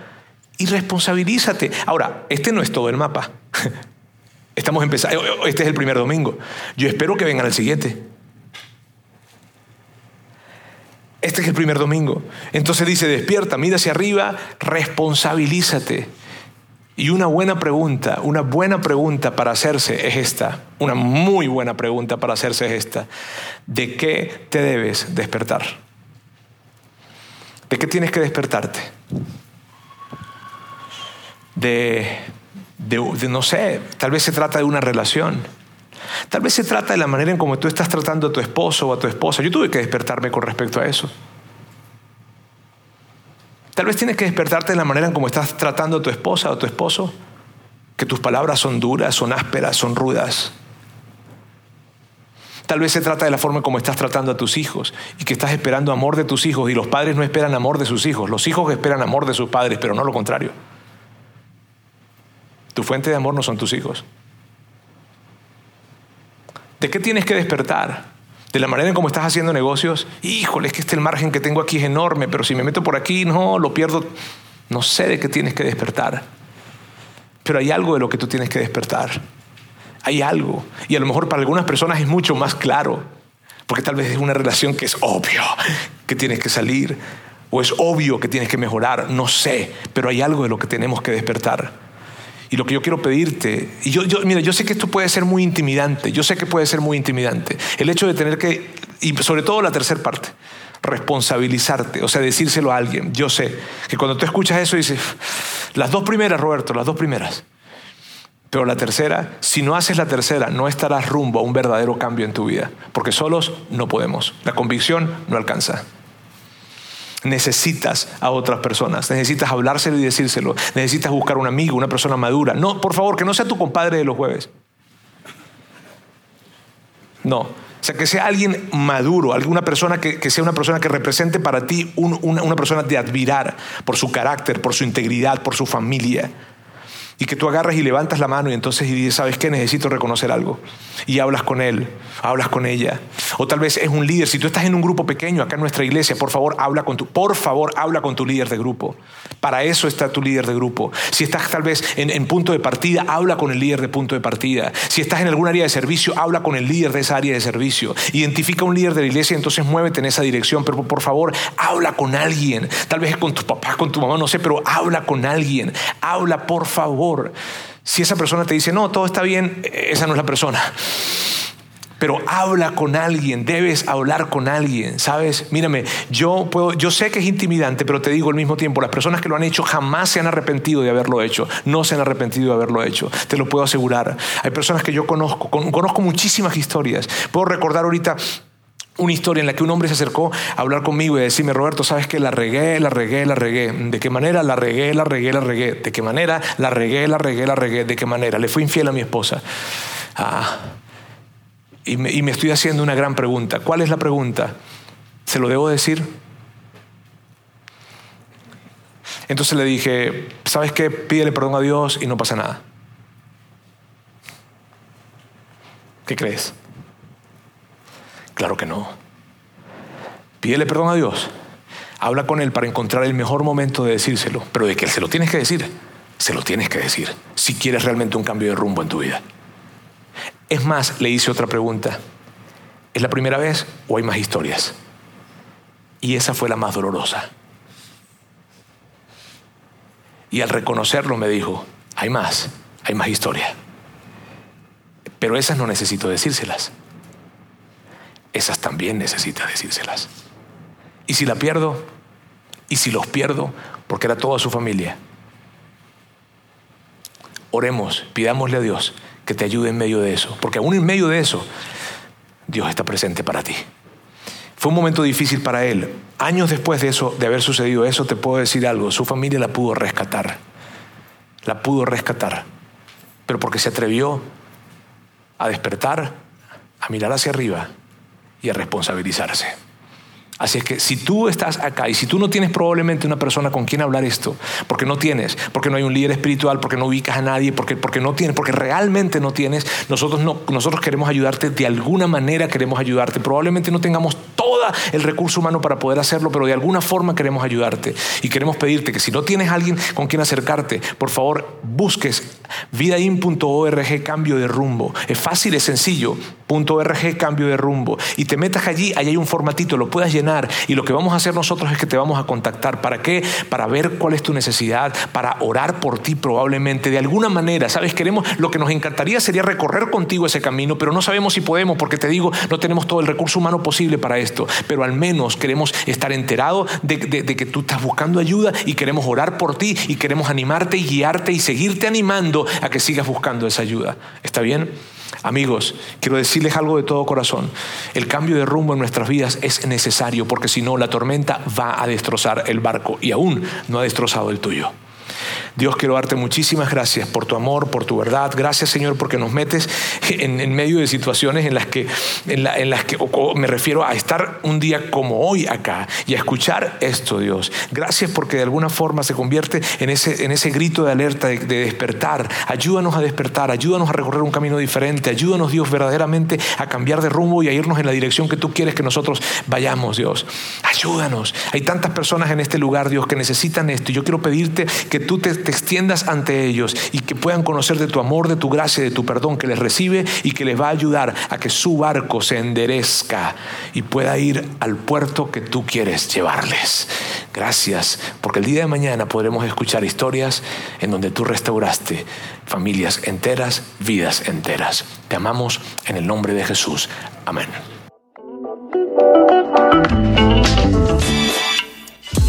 y responsabilízate. Ahora, este no es todo el mapa. Estamos empezando, este es el primer domingo. Yo espero que vengan al siguiente. Este es el primer domingo. Entonces dice, despierta, mira hacia arriba, responsabilízate. Y una buena pregunta, una buena pregunta para hacerse es esta, una muy buena pregunta para hacerse es esta. ¿De qué te debes despertar? ¿De qué tienes que despertarte? De, no sé, tal vez se trata de una relación. Tal vez se trata de la manera en cómo tú estás tratando a tu esposo o a tu esposa. Yo tuve que despertarme con respecto a eso. Tal vez tienes que despertarte de la manera en cómo estás tratando a tu esposa o a tu esposo, que tus palabras son duras, son ásperas, son rudas. Tal vez se trata de la forma en cómo estás tratando a tus hijos y que estás esperando amor de tus hijos y los padres no esperan amor de sus hijos, los hijos esperan amor de sus padres, pero no lo contrario. Tu fuente de amor no son tus hijos. ¿De qué tienes que despertar? De la manera en cómo estás haciendo negocios. Híjole, es que este el margen que tengo aquí es enorme, pero si me meto por aquí, no, lo pierdo. No sé de qué tienes que despertar. Pero hay algo de lo que tú tienes que despertar. Hay algo. Y a lo mejor para algunas personas es mucho más claro, porque tal vez es una relación que es obvio que tienes que salir, o es obvio que tienes que mejorar, no sé, pero hay algo de lo que tenemos que despertar. Y lo que yo quiero pedirte, y yo, yo, mira, yo sé que esto puede ser muy intimidante, yo sé que puede ser muy intimidante, el hecho de tener que, y sobre todo la tercera parte, responsabilizarte, o sea, decírselo a alguien. Yo sé que cuando tú escuchas eso dices, las dos primeras, Roberto, las dos primeras, pero la tercera, si no haces la tercera, no estarás rumbo a un verdadero cambio en tu vida, porque solos no podemos. La convicción no alcanza. Necesitas a otras personas, necesitas hablárselo y decírselo, necesitas buscar un amigo, una persona madura. No, por favor, que no sea tu compadre de los jueves. No, o sea, que sea alguien maduro, alguna persona que, sea una persona que represente para ti una, una persona de admirar por su carácter, por su integridad, por su familia y que tú agarras y levantas la mano y entonces dices, ¿sabes qué? Necesito reconocer algo. Y hablas con él, hablas con ella. O tal vez es un líder. Si tú estás en un grupo pequeño acá en nuestra iglesia, por favor, habla con tu, por favor, habla con tu líder de grupo. Para eso está tu líder de grupo. Si estás tal vez en, punto de partida, habla con el líder de punto de partida. Si estás en algún área de servicio, habla con el líder de esa área de servicio. Identifica un líder de la iglesia y entonces muévete en esa dirección. Pero por favor, habla con alguien. Tal vez es con tu papá, con tu mamá, no sé, pero habla con alguien. Habla, por favor si esa persona te dice, no, todo está bien, esa no es la persona. Pero habla con alguien, debes hablar con alguien, ¿sabes? Mírame, yo puedo, yo sé que es intimidante, pero te digo al mismo tiempo, las personas que lo han hecho jamás se han arrepentido de haberlo hecho, no se han arrepentido de haberlo hecho, te lo puedo asegurar. Hay personas que yo conozco, conozco muchísimas historias. Puedo recordar ahorita una historia en la que un hombre se acercó a hablar conmigo y decirme, Roberto, sabes que la regué, la regué, la regué. ¿De qué manera? La regué, la regué, la regué. ¿De qué manera? La regué, la regué, la regué. ¿De qué manera? Le fui infiel a mi esposa. Ah. Y, me, y me estoy haciendo una gran pregunta. ¿Cuál es la pregunta? ¿Se lo debo decir? Entonces le dije, ¿sabes qué? Pídele perdón a Dios y no pasa nada. ¿Qué crees? Claro que no. Pídele perdón a Dios. Habla con Él para encontrar el mejor momento de decírselo. Pero de que se lo tienes que decir, se lo tienes que decir. Si quieres realmente un cambio de rumbo en tu vida. Es más, le hice otra pregunta. ¿Es la primera vez o hay más historias? Y esa fue la más dolorosa. Y al reconocerlo me dijo, hay más, hay más historia. Pero esas no necesito decírselas esas también necesita decírselas. ¿Y si la pierdo? ¿Y si los pierdo? Porque era toda su familia. Oremos, pidámosle a Dios que te ayude en medio de eso, porque aún en medio de eso, Dios está presente para ti. Fue un momento difícil para él. Años después de eso, de haber sucedido eso, te puedo decir algo. Su familia la pudo rescatar. La pudo rescatar. Pero porque se atrevió a despertar, a mirar hacia arriba y a responsabilizarse. Así es que si tú estás acá y si tú no tienes probablemente una persona con quien hablar esto, porque no tienes, porque no hay un líder espiritual, porque no ubicas a nadie, porque, porque no tienes, porque realmente no tienes, nosotros, no, nosotros queremos ayudarte, de alguna manera queremos ayudarte. Probablemente no tengamos todo el recurso humano para poder hacerlo, pero de alguna forma queremos ayudarte. Y queremos pedirte que si no tienes alguien con quien acercarte, por favor busques vidain.org cambio de rumbo. Es fácil, es sencillo. .org cambio de rumbo. Y te metas allí, ahí hay un formatito, lo puedas llenar. Y lo que vamos a hacer nosotros es que te vamos a contactar. ¿Para qué? Para ver cuál es tu necesidad, para orar por ti probablemente. De alguna manera, ¿sabes? Queremos, lo que nos encantaría sería recorrer contigo ese camino, pero no sabemos si podemos, porque te digo, no tenemos todo el recurso humano posible para esto. Pero al menos queremos estar enterados de, de que tú estás buscando ayuda y queremos orar por ti y queremos animarte y guiarte y seguirte animando a que sigas buscando esa ayuda. ¿Está bien? Amigos, quiero decirles algo de todo corazón. El cambio de rumbo en nuestras vidas es necesario porque si no, la tormenta va a destrozar el barco y aún no ha destrozado el tuyo. Dios, quiero darte muchísimas gracias por tu amor, por tu verdad. Gracias, Señor, porque nos metes en, medio de situaciones en las que, en, las que me refiero a estar un día como hoy acá y a escuchar esto, Dios. Gracias porque de alguna forma se convierte en ese, en ese grito de alerta, de, de despertar. Ayúdanos a despertar, ayúdanos a recorrer un camino diferente. Ayúdanos, Dios, verdaderamente a cambiar de rumbo y a irnos en la dirección que tú quieres que nosotros vayamos, Dios. Ayúdanos. Hay tantas personas en este lugar, Dios, que necesitan esto. Y yo quiero pedirte que tú extiendas ante ellos y que puedan conocer de tu amor, de tu gracia, de tu perdón que les recibe y que les va a ayudar a que su barco se enderezca y pueda ir al puerto que tú quieres llevarles. Gracias, porque el día de mañana podremos escuchar historias en donde tú restauraste familias enteras, vidas enteras. Te amamos en el nombre de Jesús. Amén.